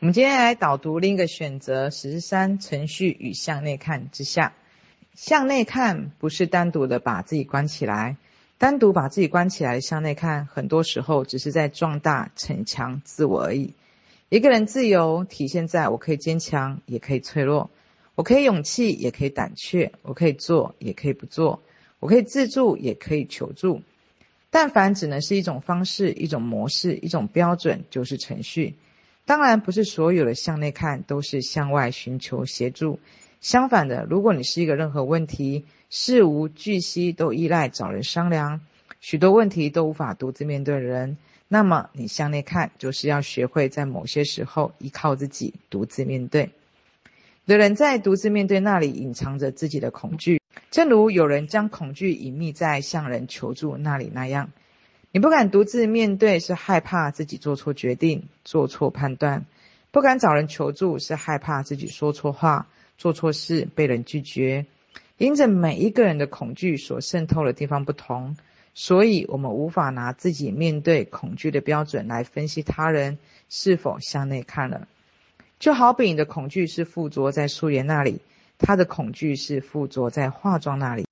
我们今天来导读另一个选择十三程序与向内看之下，向内看不是单独的把自己关起来，单独把自己关起来向内看，很多时候只是在壮大逞强自我而已。一个人自由体现在我可以坚强，也可以脆弱；我可以勇气，也可以胆怯；我可以做，也可以不做；我可以自助，也可以求助。但凡只能是一种方式、一种模式、一种标准，就是程序。当然，不是所有的向内看都是向外寻求协助。相反的，如果你是一个任何问题事无巨细都依赖找人商量，许多问题都无法独自面对的人，那么你向内看就是要学会在某些时候依靠自己独自面对。有人在独自面对那里隐藏着自己的恐惧，正如有人将恐惧隐秘在向人求助那里那样。你不敢独自面对，是害怕自己做错决定、做错判断；不敢找人求助，是害怕自己说错话、做错事被人拒绝。因着每一个人的恐惧所渗透的地方不同，所以我们无法拿自己面对恐惧的标准来分析他人是否向内看了。就好比你的恐惧是附着在素颜那里，他的恐惧是附着在化妆那里。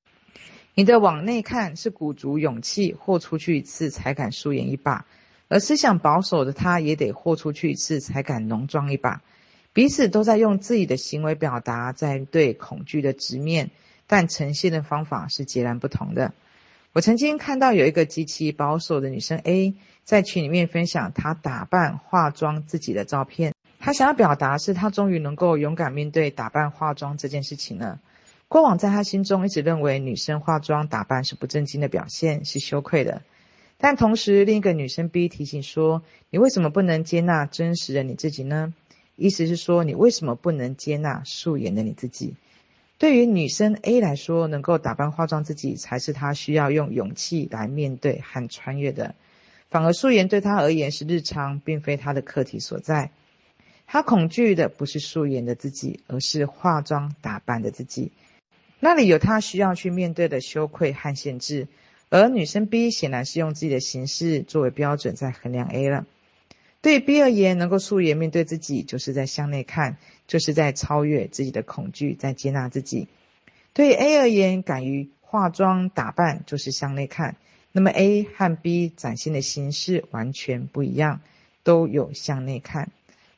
你的往内看是鼓足勇气，豁出去一次才敢素颜一把；而思想保守的他，也得豁出去一次才敢浓妆一把。彼此都在用自己的行为表达，在对恐惧的直面，但呈现的方法是截然不同的。我曾经看到有一个极其保守的女生 A 在群里面分享她打扮化妆自己的照片，她想要表达是她终于能够勇敢面对打扮化妆这件事情了。过往在他心中一直认为女生化妆打扮是不正经的表现，是羞愧的。但同时，另一个女生 B 提醒说：“你为什么不能接纳真实的你自己呢？”意思是说，你为什么不能接纳素颜的你自己？对于女生 A 来说，能够打扮化妆自己，才是她需要用勇气来面对和穿越的。反而素颜对她而言是日常，并非她的课题所在。她恐惧的不是素颜的自己，而是化妆打扮的自己。那里有他需要去面对的羞愧和限制，而女生 B 显然是用自己的形式作为标准在衡量 A 了。对 B 而言，能够素颜面对自己，就是在向内看，就是在超越自己的恐惧，在接纳自己。对 A 而言，敢于化妆打扮就是向内看。那么 A 和 B 展现的形式完全不一样，都有向内看。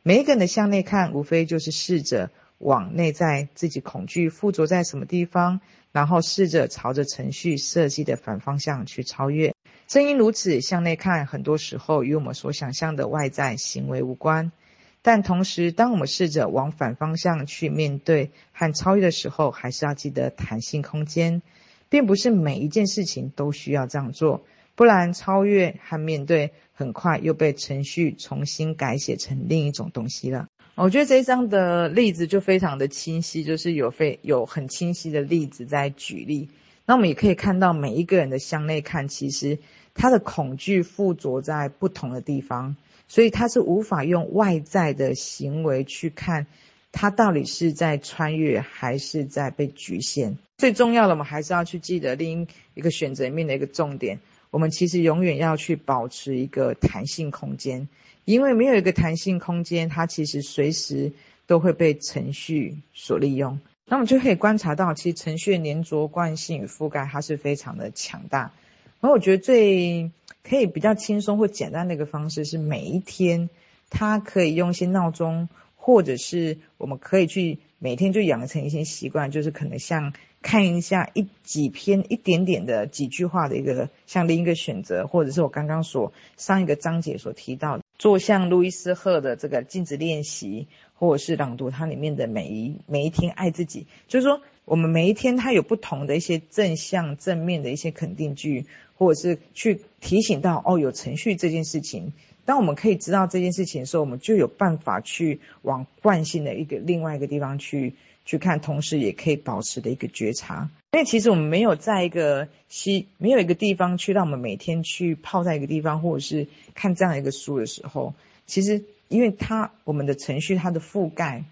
每一个人的向内看，无非就是试着。往内在自己恐惧附着在什么地方，然后试着朝着程序设计的反方向去超越。正因如此，向内看很多时候与我们所想象的外在行为无关。但同时，当我们试着往反方向去面对和超越的时候，还是要记得弹性空间，并不是每一件事情都需要这样做，不然超越和面对很快又被程序重新改写成另一种东西了。我觉得这一章的例子就非常的清晰，就是有非有很清晰的例子在举例。那我们也可以看到，每一个人的向内看，其实他的恐惧附着在不同的地方，所以他是无法用外在的行为去看他到底是在穿越还是在被局限。最重要的，我们还是要去记得另一个选择面的一个重点，我们其实永远要去保持一个弹性空间。因为没有一个弹性空间，它其实随时都会被程序所利用。那我们就可以观察到，其实程序的黏着惯性与覆盖，它是非常的强大。而我觉得最可以比较轻松或简单的一个方式，是每一天，它可以用一些闹钟，或者是我们可以去每天就养成一些习惯，就是可能像看一下一几篇一点点的几句话的一个像另一个选择，或者是我刚刚所上一个章节所提到的。做像路易斯·赫的这个镜子练习，或者是朗读它里面的每一每一天爱自己，就是说我们每一天它有不同的一些正向正面的一些肯定句，或者是去提醒到哦，有程序这件事情。当我们可以知道这件事情的时候，我们就有办法去往惯性的一个另外一个地方去去看，同时也可以保持的一个觉察。因为其实我们没有在一个西，没有一个地方去让我们每天去泡在一个地方，或者是看这样一个书的时候，其实因为它我们的程序它的覆盖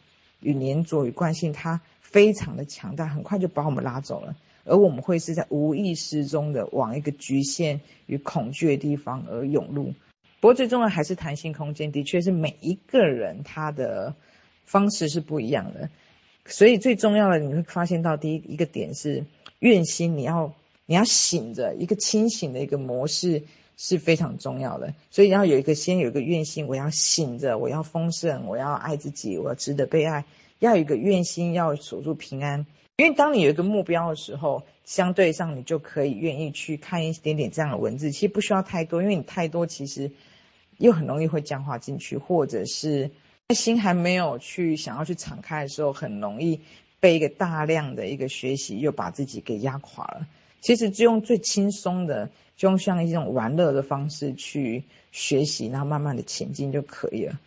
与黏着与惯性，它非常的强大，很快就把我们拉走了，而我们会是在无意识中的往一个局限与恐惧的地方而涌入。不过最重要还是弹性空间，的确是每一个人他的方式是不一样的。所以最重要的，你会发现到第一一个点是愿心，你要你要醒着，一个清醒的一个模式是非常重要的。所以要有一个先有一个愿心，我要醒着，我要丰盛，我要爱自己，我要值得被爱。要有一个愿心，要守住平安。因为当你有一个目标的时候，相对上你就可以愿意去看一点点这样的文字。其实不需要太多，因为你太多其实又很容易会僵化进去，或者是。心还没有去想要去敞开的时候，很容易被一个大量的一个学习又把自己给压垮了。其实就用最轻松的，就用像一种玩乐的方式去学习，然后慢慢的前进就可以了。